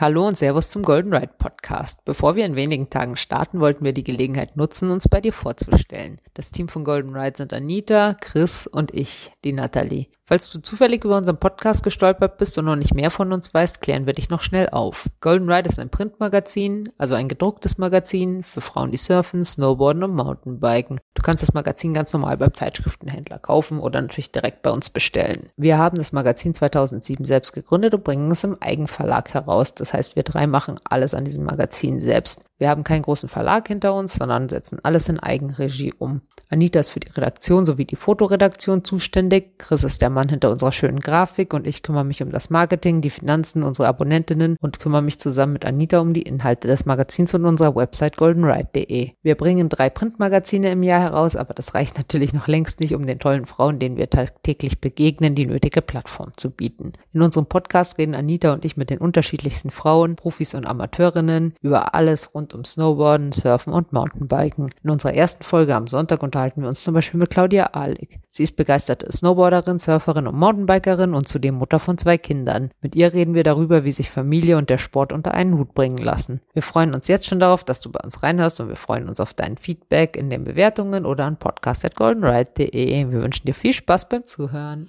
Hallo und Servus zum Golden Ride Podcast. Bevor wir in wenigen Tagen starten, wollten wir die Gelegenheit nutzen, uns bei dir vorzustellen. Das Team von Golden Ride sind Anita, Chris und ich, die Nathalie. Falls du zufällig über unseren Podcast gestolpert bist und noch nicht mehr von uns weißt, klären wir dich noch schnell auf. Golden Ride ist ein Printmagazin, also ein gedrucktes Magazin für Frauen, die surfen, snowboarden und Mountainbiken. Du kannst das Magazin ganz normal beim Zeitschriftenhändler kaufen oder natürlich direkt bei uns bestellen. Wir haben das Magazin 2007 selbst gegründet und bringen es im Eigenverlag heraus. Das heißt, wir drei machen alles an diesem Magazin selbst. Wir haben keinen großen Verlag hinter uns, sondern setzen alles in Eigenregie um. Anita ist für die Redaktion sowie die Fotoredaktion zuständig. Chris ist der Mann hinter unserer schönen Grafik und ich kümmere mich um das Marketing, die Finanzen, unsere Abonnentinnen und kümmere mich zusammen mit Anita um die Inhalte des Magazins und unserer Website goldenride.de. Wir bringen drei Printmagazine im Jahr heraus, aber das reicht natürlich noch längst nicht, um den tollen Frauen, denen wir tagtäglich begegnen, die nötige Plattform zu bieten. In unserem Podcast reden Anita und ich mit den unterschiedlichsten Frauen, Profis und Amateurinnen über alles rund um Snowboarden, Surfen und Mountainbiken. In unserer ersten Folge am Sonntag unter unterhalten wir uns zum Beispiel mit Claudia Ahlig. Sie ist begeisterte Snowboarderin, Surferin und Mountainbikerin und zudem Mutter von zwei Kindern. Mit ihr reden wir darüber, wie sich Familie und der Sport unter einen Hut bringen lassen. Wir freuen uns jetzt schon darauf, dass du bei uns reinhörst und wir freuen uns auf dein Feedback in den Bewertungen oder an podcast.goldenride.de. Wir wünschen dir viel Spaß beim Zuhören.